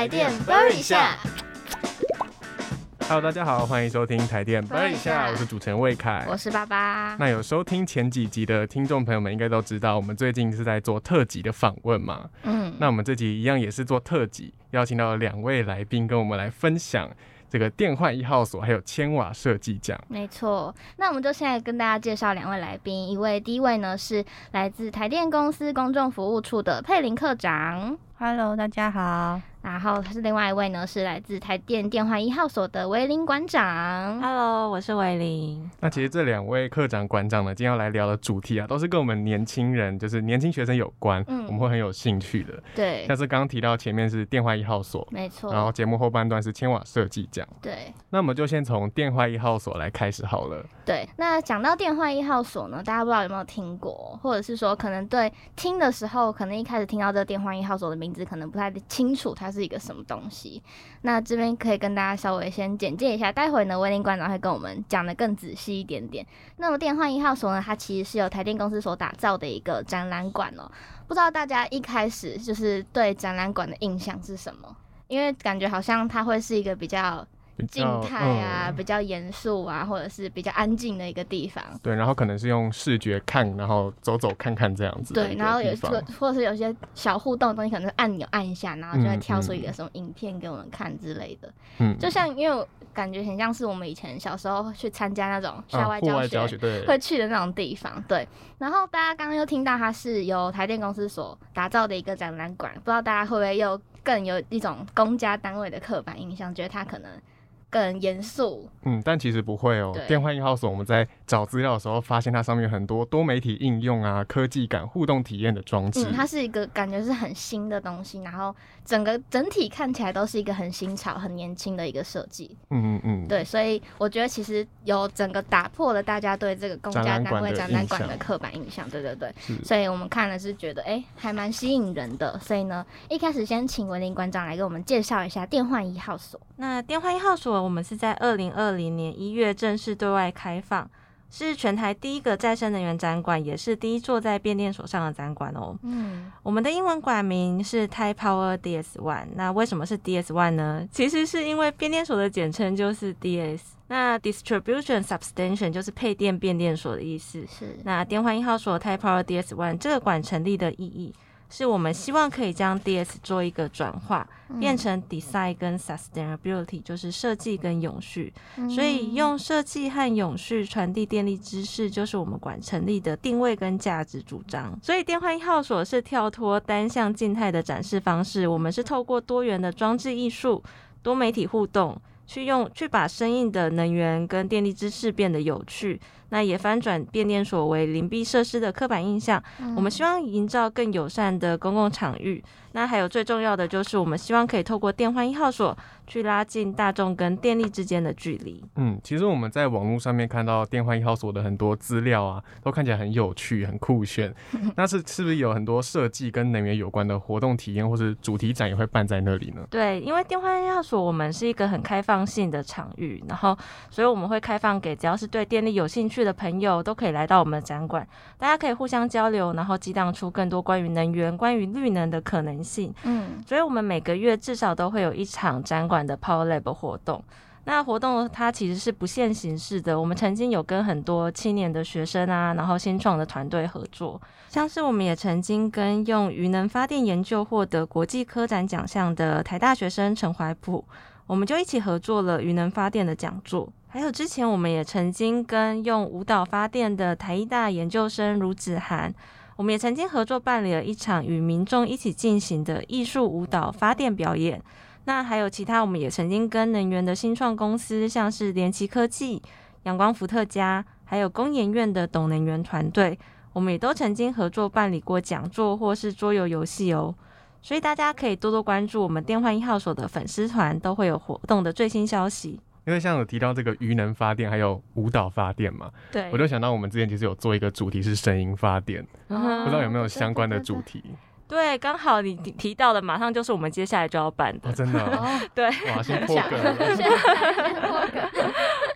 台电 Burn 一下。Hello，大家好，欢迎收听台电 Burn 一下下，我是主持人魏凯。我是爸爸。那有收听前几集的听众朋友们应该都知道，我们最近是在做特辑的访问嘛。嗯，那我们这集一样也是做特辑，邀请到两位来宾跟我们来分享这个电幻一号所还有千瓦设计奖。没错。那我们就现在跟大家介绍两位来宾，一位第一位呢是来自台电公司公众服务处的佩林科长。Hello，大家好。然后是另外一位呢，是来自台电电话一号所的维林馆长。Hello，我是维林。那其实这两位科长、馆长呢，今天要来聊的主题啊，都是跟我们年轻人，就是年轻学生有关，嗯我们会很有兴趣的。对，像是刚刚提到前面是电话一号所，没错。然后节目后半段是千瓦设计奖。对那我们就先从电话一号所来开始好了。对，那讲到电话一号所呢，大家不知道有没有听过，或者是说可能对听的时候，可能一开始听到这个电话一号所的名字，可能不太清楚它是一个什么东西。那这边可以跟大家稍微先简介一下，待会呢威林馆长会跟我们讲的更仔细一点点。那么电话一号所呢，它其实是由台电公司所打造的一个展览馆哦。不知道大家一开始就是对展览馆的印象是什么？因为感觉好像它会是一个比较静态啊，嗯比较严肃啊，或者是比较安静的一个地方。对，然后可能是用视觉看，然后走走看看这样子对，然后有或者是有些小互动的东西，可能是按钮按一下，然后就会嗯跳出一嗯个什么影片给我们看之类的。嗯，就像因为我感觉很像是我们以前小时候去参加那种校啊户外教学。外教学，对，会去的那种地方，对。然后大家刚刚又听到它是由台电公司所打造的一个展览馆，不知道大家会不会又更有一种公家单位的刻板印象，觉得它可能更严肃，嗯，但其实不会哦。电话一号所我们在找资料的时候，发现它上面有很多多媒体应用啊、科技感、互动体验的装置。嗯，它是一个感觉是很新的东西，然后整个整体看起来都是一个很新潮、很年轻的一个设计。嗯嗯嗯，对，所以我觉得其实有整个打破了大家对这个公家单位展览馆的刻板印象。对对对，所以我们看了是觉得哎、诶还蛮吸引人的。所以呢，一开始先请文林馆长来给我们介绍一下电话一号所。那电话一号所，我们是在二零二零年一月正式对外开放，是全台第一个再生能源展馆，也是第一座在变电所上的展馆哦。嗯，我们的英文馆名是 Type Power DS One。那为什么是 DS One 呢？其实是因为变电所的简称就是 DS。那 Distribution Substation 就是配电变电所的意思。是，那电话一号所 Type Power DS One 这个馆成立的意义，是我们希望可以将 DS 做一个转化，变成 Design 跟 Sustainability，就是设计跟永续。嗯所以用设计和永续传递电力知识，就是我们馆成立的定位跟价值主张。所以电幻一号所是跳脱单向静态的展示方式，我们是透过多元的装置艺术、多媒体互动。去用去把生硬的能源跟电力知识变得有趣，那也翻转变电所为邻避设施的刻板印象。嗯我们希望营造更友善的公共场域。那还有最重要的就是，我们希望可以透过电幻一号所去拉近大众跟电力之间的距离。嗯，其实我们在网络上面看到电幻一号所的很多资料啊，都看起来很有趣、很酷炫。那是是不是有很多设计跟能源有关的活动体验，或是主题展也会办在那里呢？对，因为电幻一号所我们是一个很开放性的场域，然后所以我们会开放给只要是对电力有兴趣的朋友都可以来到我们的展馆，大家可以互相交流，然后激荡出更多关于能源、关于绿能的可能性。嗯所以我们每个月至少都会有一场展馆的 Power Lab 活动。那活动它其实是不限形式的，我们曾经有跟很多青年的学生啊，然后新创的团队合作，像是我们也曾经跟用余能发电研究获得国际科展奖项的台大学生陈怀普，我们就一起合作了余能发电的讲座。还有之前我们也曾经跟用舞蹈发电的台艺大研究生卢子涵，我们也曾经合作办理了一场与民众一起进行的艺术舞蹈发电表演。那还有其他，我们也曾经跟能源的新创公司，像是联奇科技、阳光伏特加，还有工研院的懂能源团队，我们也都曾经合作办理过讲座或是桌游游戏哦。所以大家可以多多关注我们电幻一号所的粉丝团，都会有活动的最新消息。因为像有提到这个鱼能发电，还有舞蹈发电嘛，对我就想到我们之前其实有做一个主题是声音发电，不知道有没有相关的主题？对，刚好你提提到的，马上就是我们接下来就要办的哦，。真的 对，哇，先破梗了。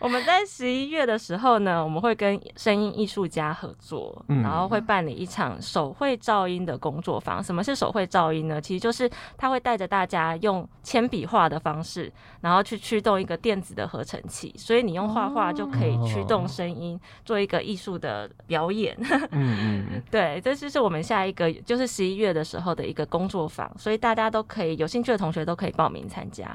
我们在十一月的时候呢，我们会跟声音艺术家合作，嗯然后会办理一场手绘噪音的工作坊。什么是手绘噪音呢？其实就是他会带着大家用铅笔画的方式，然后去驱动一个电子的合成器，所以你用画画就可以驱动声音，做一个艺术的表演。嗯，对，这就是我们下一个就是十一月的时候的一个工作坊，所以大家都可以有兴趣的同学都可以报名参加。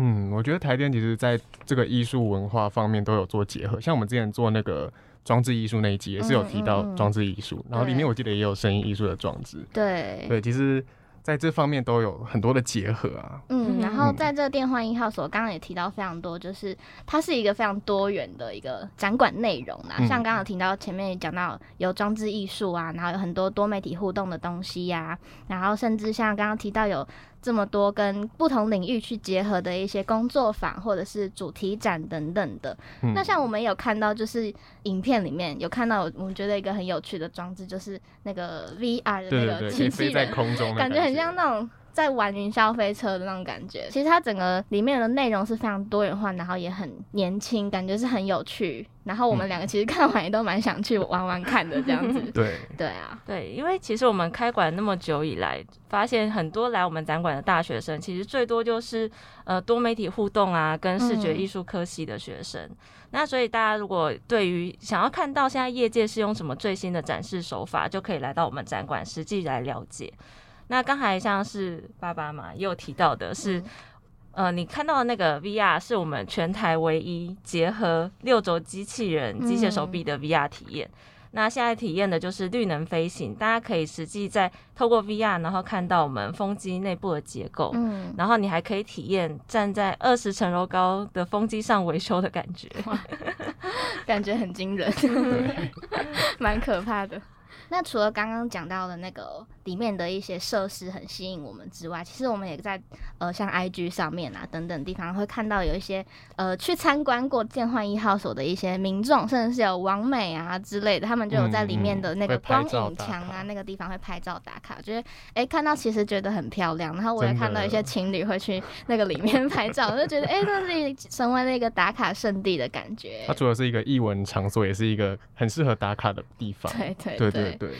嗯，我觉得台电其实在这个艺术文化方面都有做结合，像我们之前做那个装置艺术那一集也是有提到装置艺术，然后里面我记得也有声音艺术的装置，对，对，其实在这方面都有很多的结合啊。嗯，然后嗯。在这个电话一号所，刚刚也提到非常多，就是它是一个非常多元的一个展馆内容啦。嗯。像刚刚有提到前面也讲到有装置艺术啊，然后有很多多媒体互动的东西呀、然后甚至像刚刚提到有这么多跟不同领域去结合的一些工作坊或者是主题展等等的。嗯那像我们有看到，就是影片里面有看到，我们觉得一个很有趣的装置，就是那个 VR 的那个机器人。空中的感觉很像那种在玩云霄飞车的那种感觉。其实它整个里面的内容是非常多元化，然后也很年轻，感觉是很有趣。然后我们两个其实看完也都蛮想去玩玩看的这样子。对，对啊，对，因为其实我们开馆那么久以来，发现很多来我们展馆的大学生，其实最多就是呃多媒体互动啊，跟视觉嗯艺术科系的学生。那所以大家如果对于想要看到现在业界是用什么最新的展示手法，就可以来到我们展馆实际来了解。那刚才像是爸爸嘛也有提到的是，嗯呃，你看到的那个 VR 是我们全台唯一结合六轴机器人、机械手臂的 VR 体验。那现在体验的就是绿能飞行，大家可以实际在透过 VR，然后看到我们风机内部的结构，嗯，然后你还可以体验站在二十层楼高的风机上维修的感觉。感觉很惊人，蛮可怕的。那除了刚刚讲到的那个里面的一些设施很吸引我们之外，其实我们也在呃像 IG 上面啊等等地方会看到有一些呃去参观过建焕一号所的一些民众，甚至是有王美啊之类的，他们就有在里面的那个光影墙啊卡那个地方会拍照打卡，觉得哎、看到其实觉得很漂亮，然后我也看到一些情侣会去 那个里面拍照，我就觉得哎、这是成为了一个打卡圣地的感觉它。除了是一个艺文场所，也是一个很适合打卡的地方。对对对对对，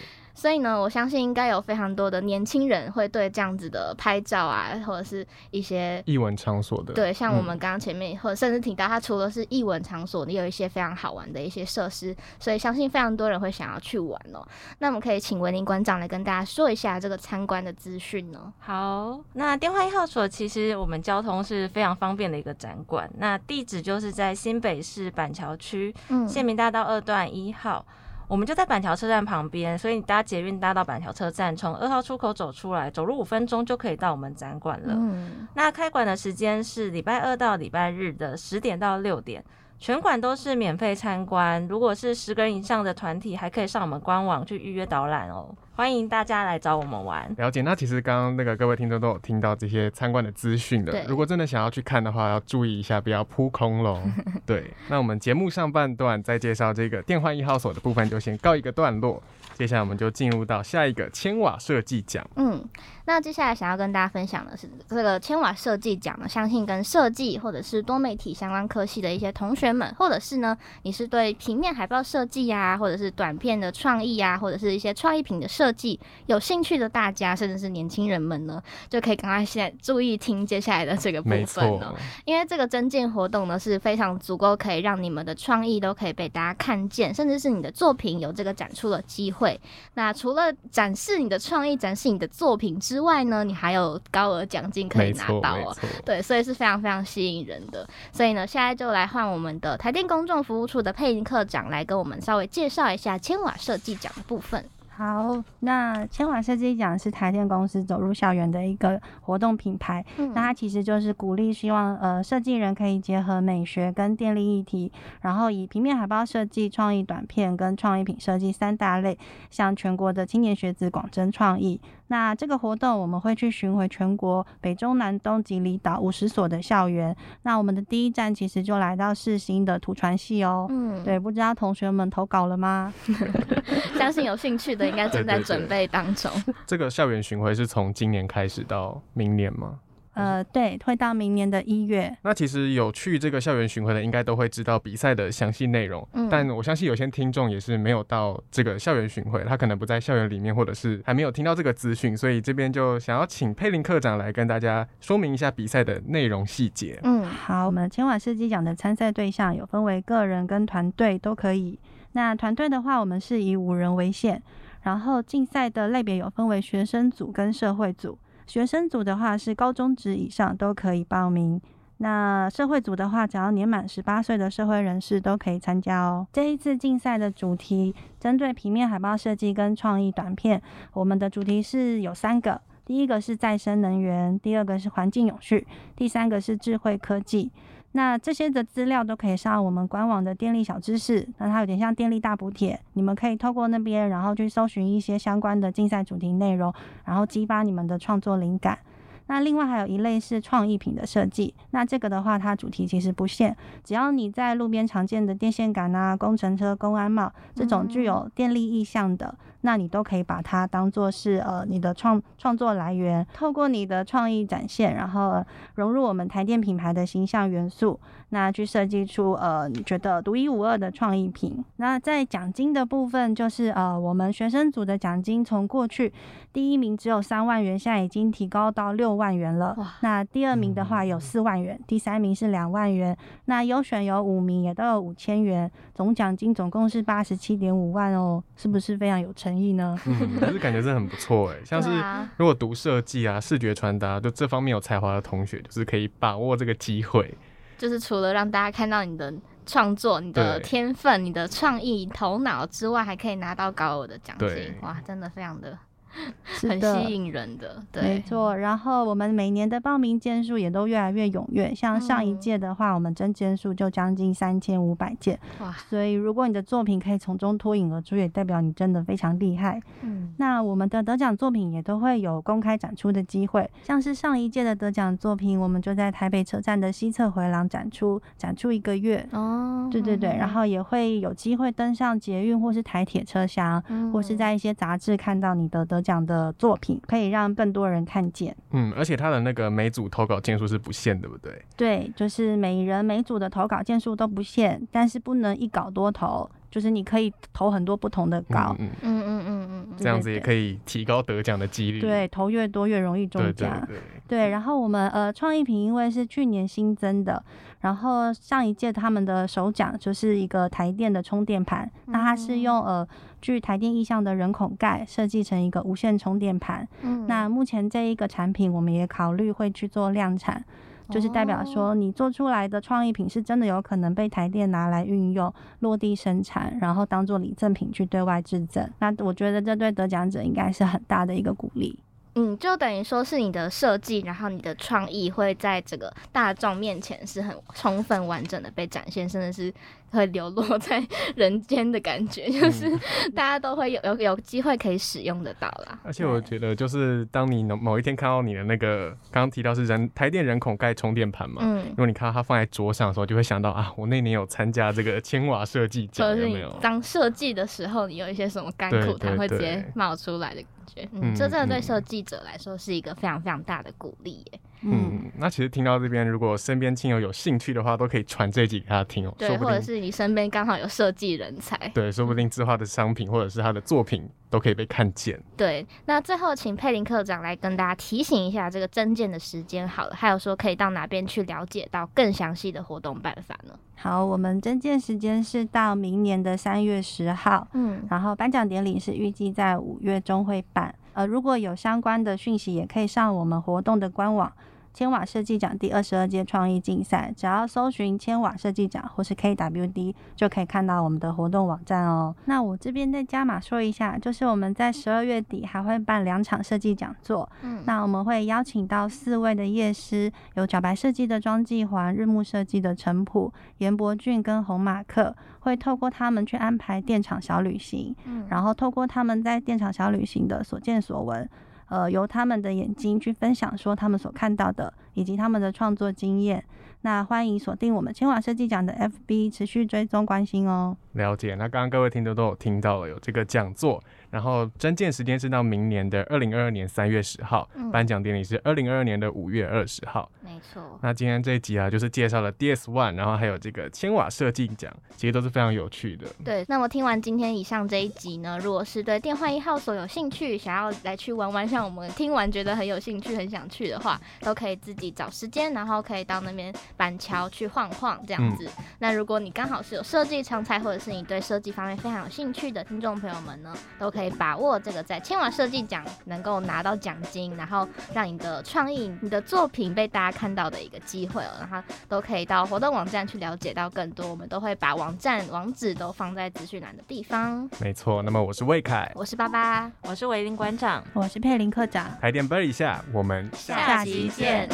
所以呢，我相信应该有非常多的年轻人会对这样子的拍照啊，或者是一些艺文场所的。对，像我嗯们刚刚前面或者甚至提到，它除了是艺文场所，你有一些非常好玩的一些设施，所以相信非常多人会想要去玩哦。那我们可以请文林馆长来跟大家说一下这个参观的资讯呢？好，那电话一号所其实我们交通是非常方便的一个展馆，那地址就是在新北市板桥区嗯县民大道二段一号。我们就在板桥车站旁边，所以你搭捷运搭到板桥车站，从二号出口走出来，走路五分钟就可以到我们展馆了。嗯，那开馆的时间是礼拜二到礼拜日的十点到六点，全馆都是免费参观。如果是十个人以上的团体，还可以上我们官网去预约导览哦。欢迎大家来找我们玩。了解，那其实刚刚那个各位听众都有听到这些参观的资讯的对，如果真的想要去看的话，要注意一下，不要扑空喽。对，那我们节目上半段再介绍这个电幻一号所的部分就先告一个段落，接下来我们就进入到下一个千瓦设计奖。嗯，那接下来想要跟大家分享的是这个千瓦设计奖呢，相信跟设计或者是多媒体相关科系的一些同学们，或者是呢你是对平面海报设计呀，或者是短片的创意啊，或者是一些创意品的设计有兴趣的大家，甚至是年轻人们呢，就可以赶快现在注意听接下来的这个部没分了。，因为这个增进活动呢是非常足够，可以让你们的创意都可以被大家看见，甚至是你的作品有这个展出的机会。那除了展示你的创意、展示你的作品之外呢，你还有高额奖金可以，拿到哦。对，所以是非常非常吸引人的。所以呢，现在就来换我们的台电公众服务处的配音课长来跟我们稍微介绍一下千瓦设计奖的部分。好，那千瓦设计奖是台电公司走入校园的一个活动品牌。嗯那它其实就是鼓励，希望呃设计人可以结合美学跟电力议题，然后以平面海报设计、创意短片跟创意品设计三大类，向全国的青年学子广征创意。那这个活动我们会去巡回全国北中南东及离岛五十所的校园。那我们的第一站其实就来到世新的土传系哦。嗯，对，不知道同学们投稿了吗？相信有兴趣的应该正在准备当中。这个校园巡回是从今年开始到明年吗？呃，对，会到明年的一月。那其实有去这个校园巡回的，应该都会知道比赛的详细内容。嗯但我相信有些听众也是没有到这个校园巡回，他可能不在校园里面，或者是还没有听到这个资讯，所以这边就想要请佩林课长来跟大家说明一下比赛的内容细节。嗯好，我们千瓦设计奖的参赛对象有分为个人跟团队都可以。那团队的话，我们是以五人为限，然后竞赛的类别有分为学生组跟社会组。学生组的话是高中职以上都可以报名。那社会组的话，只要年满十八岁的社会人士都可以参加哦。这一次竞赛的主题针对平面海报设计跟创意短片，我们的主题是有三个，第一个是再生能源，第二个是环境永续，第三个是智慧科技。那这些的资料都可以上我们官网的电力小知识，那它有点像电力大补帖，你们可以透过那边，然后去搜寻一些相关的竞赛主题内容，然后激发你们的创作灵感。那另外还有一类是创意品的设计，那这个的话，它主题其实不限，只要你在路边常见的电线杆啊、工程车、公安帽这种具有电力意象的，那你都可以把它当做是呃你的创创作来源，透过你的创意展现，然后、呃融入我们台电品牌的形象元素，那去设计出呃你觉得独一无二的创意品。那在奖金的部分，就是呃我们学生组的奖金从过去第一名只有三万元，现在已经提高到六万元了。那第二名的话有四万元，第三名是两万元，那优选有五名也都有五千元，总奖金总共是八十七点五万哦，是不是非常有诚意呢？嗯，可是感觉真的很不错哎，像是如果读设计啊、视觉传达，就这方面有才华的同学，就是可以把握这个机会。就是除了让大家看到你的创作、你的天分、你的创意头脑之外，还可以拿到高额的奖金，哇，真的非常的 很吸引人的。对，没错，然后我们每年的报名件数也都越来越踊跃。像上一嗯届的话，我们真件数就将近三千五百件，哇，所以如果你的作品可以从中脱颖而出，也代表你真的非常厉害。嗯，那我们的得奖作品也都会有公开展出的机会，像是上一届的得奖作品，我们就在台北车站的西侧回廊展出，展出一个月。哦，对对对，然后也会有机会登上捷运或是台铁车厢，嗯或是在一些杂志看到你的得奖的作品，可以让更多人看见。嗯，而且他的那个每组投稿件数是不限，对不对？对，就是每人每组的投稿件数都不限，但是不能一稿多投，就是你可以投很多不同的稿，嗯嗯，嗯嗯这样子也可以提高得奖的几率。对，投越多越容易中对对奖。对，对，然后我们呃创意品因为是去年新增的，然后上一届他们的首奖就是一个台电的充电盘，那它是用呃具台电意向的人孔盖设计成一个无线充电盘。嗯那目前这一个产品我们也考虑会去做量产。就是代表说，你做出来的创意品是真的有可能被台电拿来运用、落地生产，然后当做礼赠品去对外致赠。那我觉得这对得奖者应该是很大的一个鼓励。嗯，就等于说是你的设计，然后你的创意会在这个大众面前是很充分完整的被展现，甚至是会流落在人间的感觉，就是大家都会有有有机会可以使用得到啦。而且我觉得，就是当你某某一天看到你的那个刚刚提到是人台电人孔盖充电盘嘛，嗯如，果你看到它放在桌上的时候，就会想到啊，我那年有参加这个千瓦设计奖，或者是你有没有？当设计的时候，你有一些什么甘对苦它会直接冒出来的感觉，嗯，嗯这真的对嗯设计者来说是一个非常非常大的鼓励耶。嗯，那其实听到这边，如果身边亲友有兴趣的话，都可以传这集给他听哦，对，说或者是你身边刚好有设计人才，对，说不定字画的商品或者是他的作品都可以被看见。对，那最后请佩林科长来跟大家提醒一下这个征件的时间好了，还有说可以到哪边去了解到更详细的活动办法呢？好，我们征件时间是到明年的三月十号，嗯，然后颁奖典礼是预计在五月中会办。呃，如果有相关的讯息，也可以上我们活动的官网。千瓦设计奖第二十二届创意竞赛，只要搜寻千瓦设计奖或是 KWD，就可以看到我们的活动网站哦。那我这边再加码说一下，就是我们在十二月底还会办两场设计讲座，嗯。那我们会邀请到四位的业师，有小白设计的庄继环、日暮设计的陈普、严伯俊跟红马克，会透过他们去安排电厂小旅行，嗯。然后透过他们在电厂小旅行的所见所闻，呃，由他们的眼睛去分享说他们所看到的，以及他们的创作经验。那欢迎锁定我们千瓦设计奖的 FB，持续追踪关心哦。了解，那刚刚各位听众都有听到了，有这个讲座，然后征件时间是到明年的二零二二年三月十号，嗯颁奖典礼是二零二二年的五月二十号。没错。那今天这一集啊，就是介绍了 DS One，然后还有这个千瓦设计奖，其实都是非常有趣的。对，那么听完今天以上这一集呢，如果是对电话一号所有兴趣，想要来去玩玩，像我们听完觉得很有兴趣、很想去的话，都可以自己找时间，然后可以到那边板桥去晃晃这样子。那如果你刚好是有设计常才，或者是你对设计方面非常有兴趣的听众朋友们呢，都可以把握这个在千瓦设计奖能够拿到奖金，然后让你的创意、你的作品被大家看到的一个机会哦。然后都可以到活动网站去了解到更多，我们都会把网站网址都放在资讯栏的地方。没错，那么我是魏凯，我是巴巴，我是维林馆长。我是佩林科长。台电啵一下，我们下期见。